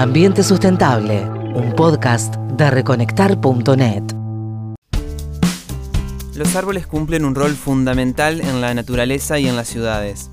Ambiente Sustentable, un podcast de reconectar.net. Los árboles cumplen un rol fundamental en la naturaleza y en las ciudades.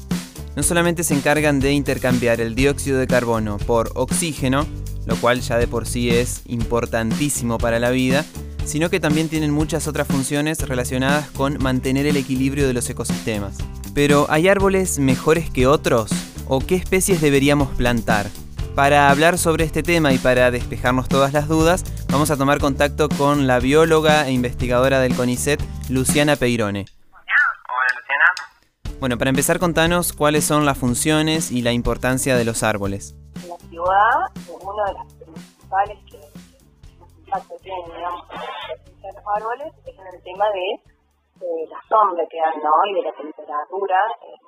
No solamente se encargan de intercambiar el dióxido de carbono por oxígeno, lo cual ya de por sí es importantísimo para la vida, sino que también tienen muchas otras funciones relacionadas con mantener el equilibrio de los ecosistemas. Pero ¿hay árboles mejores que otros? ¿O qué especies deberíamos plantar? Para hablar sobre este tema y para despejarnos todas las dudas, vamos a tomar contacto con la bióloga e investigadora del CONICET, Luciana Peirone. Hola Luciana. Bueno, para empezar contanos cuáles son las funciones y la importancia de los árboles. En la ciudad, uno de los principales que impacto tienen, digamos, los árboles es en el tema de, la sombra que dan, ¿no? Y de la temperatura. Eh, las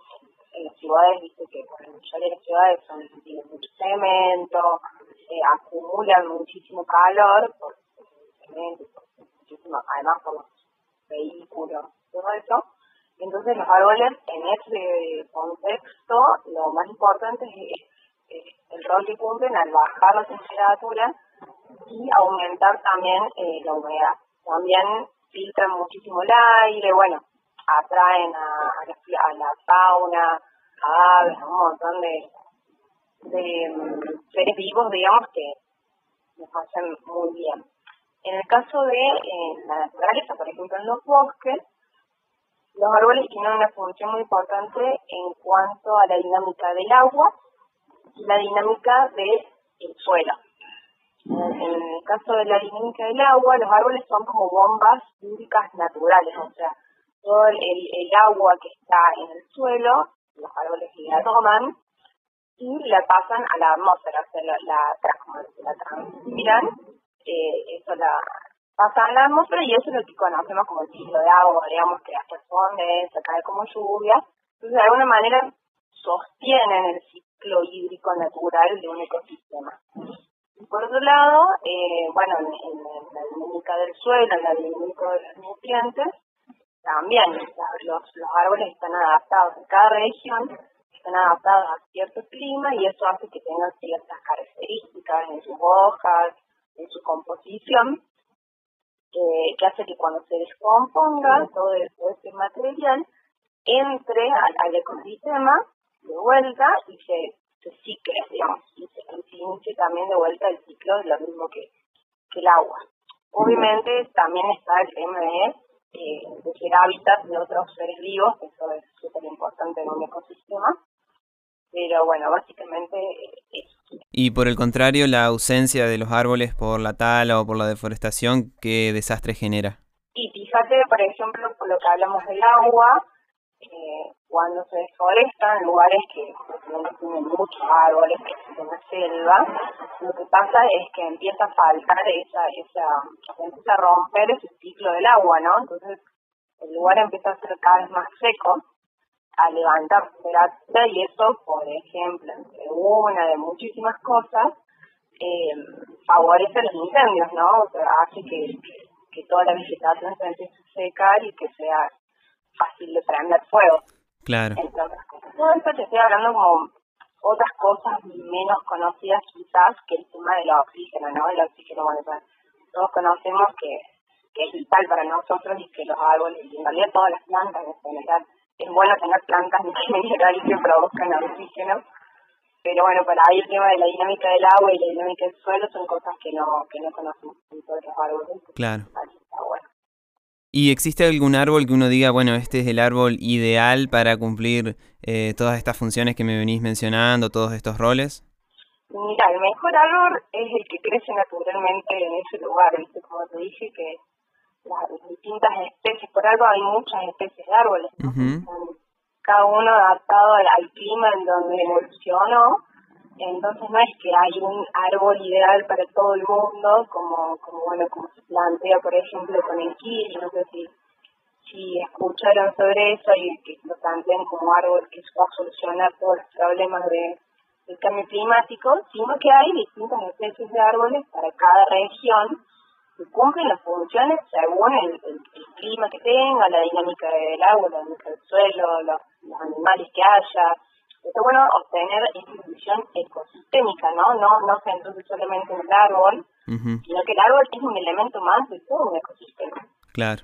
ciudades, viste que por la mayoría de las ciudades son, tienen mucho cemento, eh, acumulan muchísimo calor por, cemento, muchísimo, además por los vehículos, todo eso. Entonces los árboles en ese contexto lo más importante es, el rol que cumplen al bajar la temperatura y aumentar también eh, la humedad. También filtran muchísimo el aire, bueno, atraen a, la, fauna, a un montón de, de mm, seres vivos, digamos, que nos hacen muy bien. En el caso de eh, la naturaleza, por ejemplo, en los bosques, los árboles tienen una función muy importante en cuanto a la dinámica del agua y la dinámica del suelo. En el caso de la dinámica del agua, los árboles son como bombas hídricas naturales, o sea, todo el, agua que está en el suelo, los árboles la toman y la pasan a la atmósfera, o sea, la, la, transpiran, eh, eso la pasan a la atmósfera y eso es lo que conocemos como el ciclo de agua, digamos que hasta responde, se cae como lluvia. Entonces, de alguna manera sostienen el ciclo hídrico natural de un ecosistema. Y por otro lado, eh, bueno, en, en, la dinámica del suelo, en la dinámica de los nutrientes, también los, los árboles están adaptados en cada región, están adaptados a cierto clima y eso hace que tengan ciertas características en sus hojas, en su composición, eh, que hace que cuando se descomponga todo, ese material entre al, ecosistema de vuelta y se, se cicle, digamos, y se, inicie también de vuelta el ciclo de lo mismo que, que el agua. Obviamente también está el tema de eh, de ser hábitat de otros seres vivos, eso es súper importante en un ecosistema. Pero bueno, básicamente eso. Y por el contrario, la ausencia de los árboles por la tala o por la deforestación, ¿qué desastre genera? Y fíjate, por ejemplo, por lo que hablamos del agua, eh, cuando se deforestan lugares que tienen muchos árboles, que es una selva, lo que pasa es que empieza a faltar esa, esa, empieza a romper ese ciclo del agua, ¿no? Entonces el lugar empieza a ser cada vez más seco, a levantar temperatura y eso, por ejemplo, entre una de muchísimas cosas, eh, favorece los incendios, ¿no? O sea, hace que, que toda la vegetación se empiece a secar y que sea fácil de prender fuego. Claro. Todo esto te estoy hablando como otras cosas menos conocidas quizás que el tema del oxígeno, ¿no? El oxígeno, bueno, todos conocemos que, que es vital para nosotros y que los árboles, y en realidad todas las plantas en general, es bueno tener plantas minerales que produzcan oxígeno, pero bueno, para ahí el tema de la dinámica del agua y la dinámica del suelo son cosas que no, que no conocemos en todos los árboles. Claro. ¿Y existe algún árbol que uno diga, bueno, este es el árbol ideal para cumplir eh, todas estas funciones que me venís mencionando, todos estos roles? Mira, el mejor árbol es el que crece naturalmente en ese lugar, ¿viste? Como te dije, que las distintas especies, por algo hay muchas especies de árboles, cada uno adaptado al clima en donde evolucionó. Entonces no es que hay un árbol ideal para todo el mundo, como, como bueno, como se plantea, por ejemplo, con el quillo, no sé si, si escucharon sobre eso y que lo plantean como árbol que va a solucionar todos los problemas de, del cambio climático, sino que hay distintas especies de árboles para cada región cumplen las funciones según el, clima que tenga, la dinámica del agua, la dinámica del suelo, los, los animales que haya, es bueno obtener esta visión ecosistémica, ¿no? No, no solamente en el árbol, sino que el árbol es un elemento más de todo un ecosistema. Claro.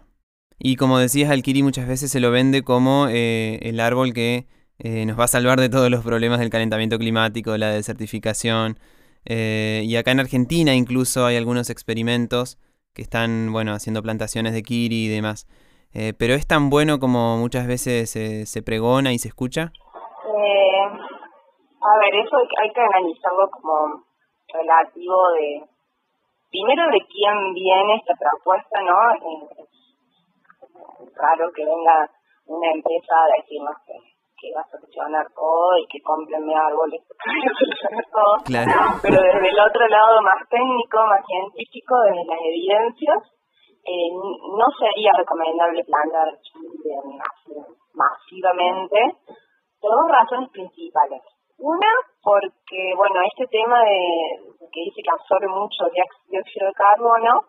Y como decías, Alquiri muchas veces se lo vende como eh, el árbol que eh, nos va a salvar de todos los problemas del calentamiento climático, la desertificación. Eh, y acá en Argentina incluso hay algunos experimentos que están, bueno, haciendo plantaciones de kiri y demás. pero es tan bueno como muchas veces se pregona y se escucha. Eh, a ver, eso hay que analizarlo como relativo de, primero de quién viene esta propuesta, ¿no? Eh, es raro que venga una empresa a decirnos que, que va a solucionar todo y que compren árboles para solucionar todo. Pero desde el otro lado más técnico, más científico, desde las evidencias, eh, no sería recomendable plantar masivamente por dos razones principales. Una, porque, bueno, este tema de que dice que absorbe mucho dióxido de carbono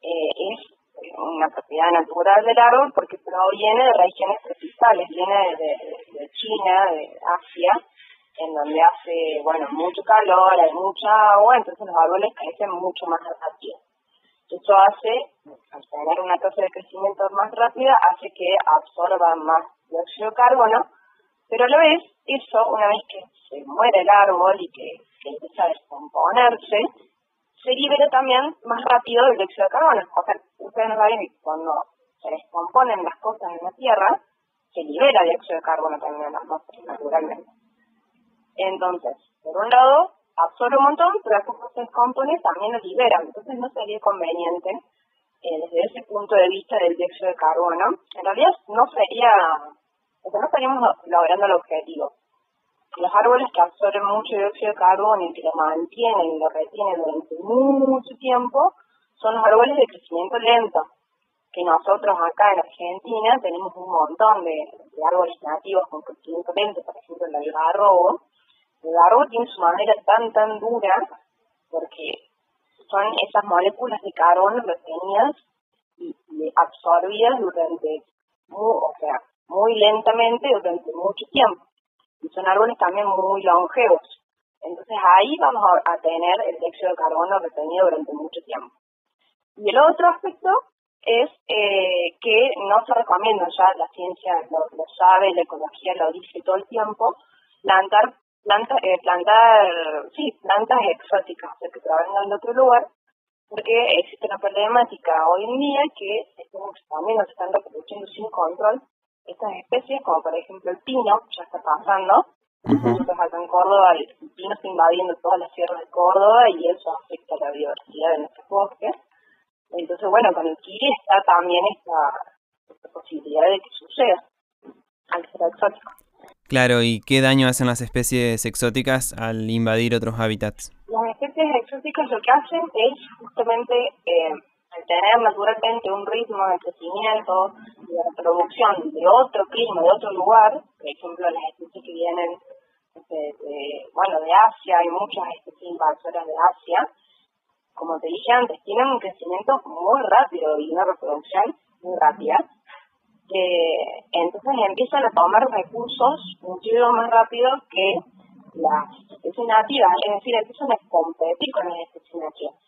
eh, es una propiedad natural del árbol porque proviene de regiones tropicales, viene de, China, de Asia, en donde hace, bueno, mucho calor, hay mucha agua, entonces los árboles crecen mucho más rápido. Eso hace, al tener una tasa de crecimiento más rápida, hace que absorba más dióxido de carbono, pero a la vez, eso, una vez que se muere el árbol y que, empieza a descomponerse, se libera también más rápido el dióxido de carbono. O sea, ustedes no saben cuando se descomponen las cosas en la Tierra, se libera dióxido de carbono también en la atmósfera, naturalmente. Entonces, por un lado, absorbe un montón, pero después se descompone también lo libera. Entonces no sería conveniente, eh, desde ese punto de vista del dióxido de carbono, en realidad no sería porque no estaríamos logrando el objetivo. Los árboles que absorben mucho dióxido de carbono y que lo mantienen y lo retienen durante mucho tiempo son los árboles de crecimiento lento, que nosotros acá en Argentina tenemos un montón de, árboles nativos con crecimiento por ejemplo el algarrobo. El algarrobo tiene su madera tan, tan dura porque son esas moléculas de carbono retenidas y, absorbidas durante, o sea, muy lentamente durante mucho tiempo. Y son árboles también muy longevos. Entonces ahí vamos a, tener el dióxido de carbono retenido durante mucho tiempo. Y el otro aspecto es eh, que no se recomienda, ya la ciencia lo, sabe, la ecología lo dice todo el tiempo, plantar planta, eh, plantar sí, plantas exóticas, o sea, que provengan de otro lugar, porque existe una problemática hoy en día que también nos están reproduciendo sin control estas especies, como por ejemplo el pino, ya está pasando. Nosotros acá en Córdoba el pino está invadiendo todas las sierras de Córdoba y eso afecta la biodiversidad de nuestros bosques. Entonces, bueno, con el kiri está también esta, posibilidad de que suceda al ser exótico. Claro, ¿y qué daño hacen las especies exóticas al invadir otros hábitats? Las especies exóticas lo que hacen es justamente eh, tener naturalmente un ritmo de crecimiento y de reproducción de otro clima, de otro lugar, por ejemplo las especies que vienen de, bueno, de Asia, hay muchas especies invasoras de Asia, como te dije antes, tienen un crecimiento muy rápido y una reproducción muy rápida, que entonces empiezan a tomar recursos muchísimo más rápido que las especies nativas, es decir, empiezan a competir con las especies nativas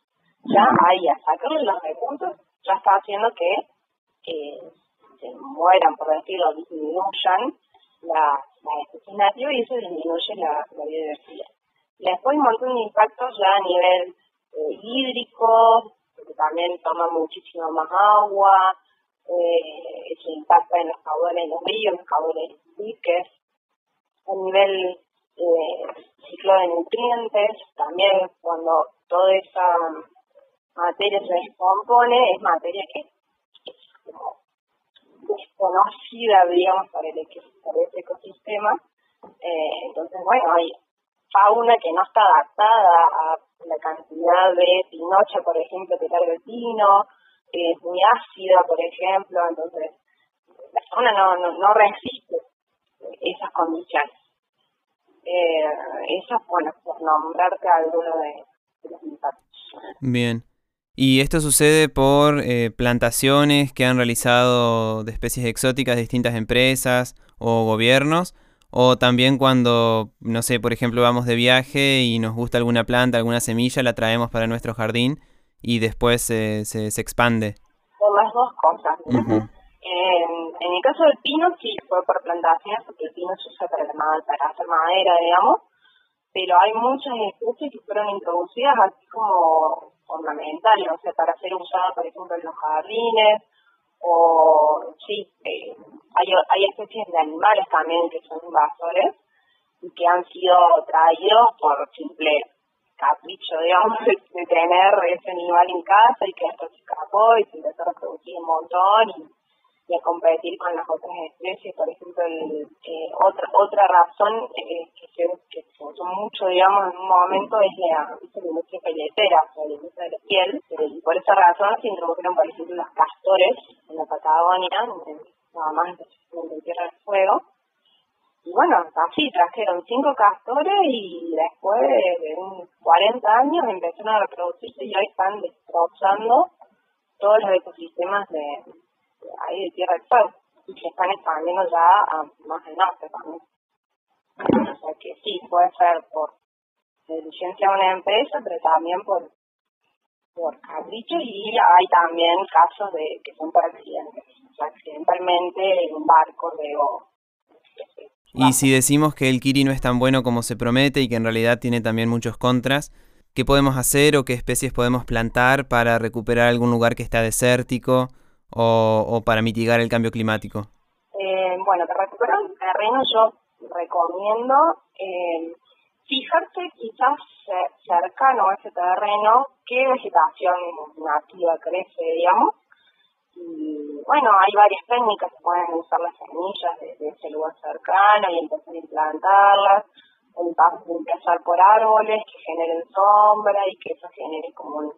ya ahí a sacarle los recursos ya está haciendo que se mueran, por decirlo, disminuyan las la especies nativas y eso disminuye la, biodiversidad. después hay un montón de impactos ya a nivel eh, hídrico, porque también toma muchísimo más agua, eh, eso impacta en los caudales de los ríos, los caudales de diques, a nivel eh, ciclo de nutrientes, también cuando toda esa materia se descompone, es materia que es como desconocida, digamos, para el, ese ecosistema. Eh, entonces, bueno, hay fauna que no está adaptada a la cantidad de pinocha, por ejemplo, que carga el pino, es muy ácida, por ejemplo, entonces la fauna no, no, no resiste esas condiciones. Eh, eso, bueno, por nombrarte alguno de, de los impactos. Bien. Y esto sucede por eh, plantaciones que han realizado de especies exóticas distintas empresas o gobiernos, O también cuando, no sé, por ejemplo, vamos de viaje y nos gusta alguna planta, alguna semilla, la traemos para nuestro jardín y después se, se, expande. Las dos cosas. en, el caso del pino sí fue por plantaciones, porque el pino se usa para, para hacer madera, digamos, pero hay muchas especies que fueron introducidas así como ornamentales, o sea, para ser usadas, por ejemplo, en los jardines, o sí, eh, hay, hay especies de animales también que son invasores y que han sido traídos por simple capricho, digamos, de, tener ese animal en casa y que esto se escapó y se empezó a reproducir un montón y y a competir con las otras especies. Por ejemplo, el, eh, otra otra razón eh, que, se, usó mucho, digamos, en un momento es la, industria pelletera, o la industria de la piel. Y por esa razón se introdujeron, por ejemplo, los castores en la Patagonia, nada más en Tierra del Fuego. Y bueno, así trajeron cinco castores y después de unos 40 años empezaron a reproducirse y hoy están destrozando todos los ecosistemas de, ahí de Tierra del Fuego y que están expandiendo ya a más al norte también. O sea que sí, puede ser por diligencia de una empresa, pero también por por capricho y hay también casos de que son por accidentes, o sea, accidentalmente en un barco de y si decimos que el kiri no es tan bueno como se promete y que en realidad tiene también muchos contras, ¿qué podemos hacer o qué especies podemos plantar para recuperar algún lugar que está desértico o, para mitigar el cambio climático? Eh, bueno, para recuperar el terreno yo recomiendo eh, fijarse quizás cercano a ese terreno qué vegetación nativa crece, digamos. Y bueno, hay varias técnicas, se pueden usar las semillas de, ese lugar cercano y empezar a implantarlas, o empezar por árboles que generen sombra y que eso genere como un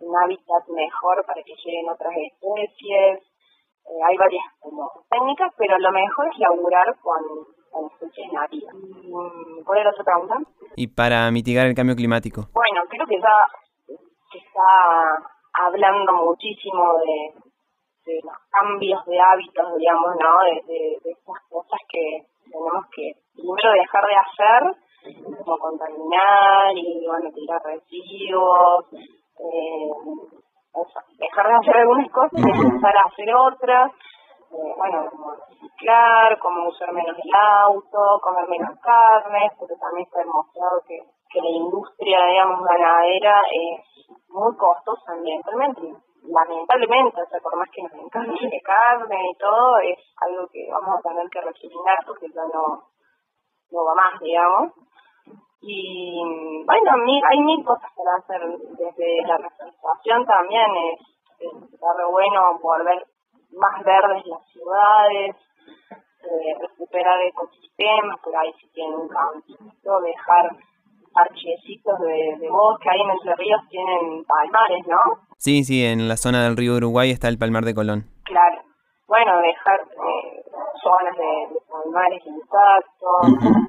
un hábitat mejor para que lleguen otras especies. Eh, hay varias como técnicas, pero lo mejor es laburar con, con especies nativas. ¿Cuál era otra pregunta? Y para mitigar el cambio climático. Bueno, creo que ya se está hablando muchísimo de, de los cambios de hábitos, digamos, ¿no? De, de, de esas cosas que tenemos que primero dejar de hacer, como contaminar y bueno, tirar residuos, eh, dejar de hacer algunas cosas y empezar a hacer otras, eh, bueno, como reciclar, como usar menos el auto, comer menos carne, porque también está demostrado que, que la industria, digamos, ganadera es muy costosa ambientalmente. Lamentablemente, o sea, por más que nos encante la carne y todo, es algo que vamos a tener que resignar porque ya no, no va más, digamos. Y bueno, hay mil cosas para hacer desde la reforestación también. Es, es bueno volver más verdes las ciudades, eh, recuperar ecosistemas, por ahí si tienen un campito, dejar archecitos de, de bosque. Ahí en Entre Ríos tienen palmares, ¿no? Sí, sí, en la zona del río Uruguay está el palmar de Colón. Claro. Bueno, dejar eh, zonas de, palmares intactos,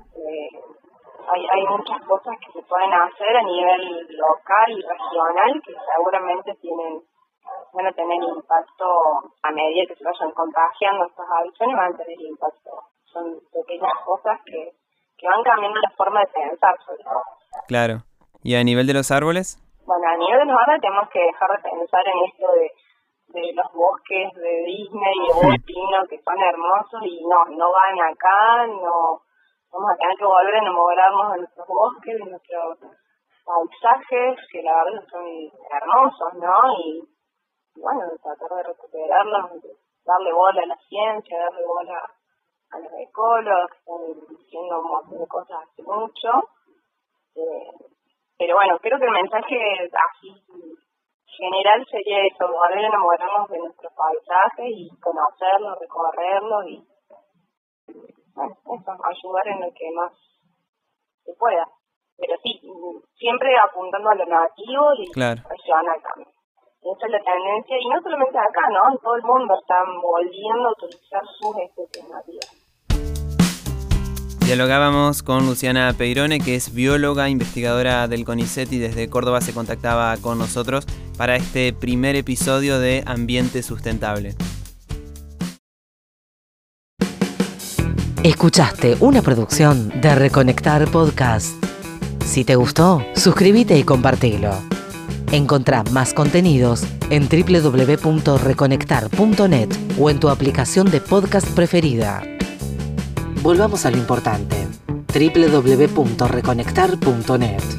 hay, hay muchas cosas que se pueden hacer a nivel local y regional que seguramente tienen van a tener impacto a medida que se vayan contagiando estas adicciones, van a tener impacto. Son pequeñas cosas que, que van cambiando la forma de pensar sobre todo. Claro. ¿Y a nivel de los árboles? Bueno, a nivel de los árboles tenemos que dejar de pensar en esto de, de los bosques de Disney y de pino que son hermosos y no, no van acá, no vamos a tener que volver a enamorarnos de nuestros bosques, de nuestros paisajes, que la verdad son hermosos, ¿no? Y, bueno, tratar de recuperarlos, darle bola a la ciencia, darle bola a los ecólogos diciendo un montón de cosas hace mucho. Eh, pero bueno, creo que el mensaje así general sería eso, volver a enamorarnos de nuestros paisajes y conocerlos, recorrerlos y bueno, eso, ayudar en lo que más se pueda. Pero sí, siempre apuntando a lo nativo y claro. regional también. Esa es la tendencia, y no solamente acá, ¿no? En todo el mundo están volviendo a utilizar sus especies nativas. Dialogábamos con Luciana Peirone, que es bióloga, investigadora del CONICET y desde Córdoba se contactaba con nosotros para este primer episodio de Ambiente Sustentable. Escuchaste una producción de Reconectar Podcast. Si te gustó, suscríbete y compartilo. Encontrá más contenidos en www.reconectar.net o en tu aplicación de podcast preferida. Volvamos a lo importante. www.reconectar.net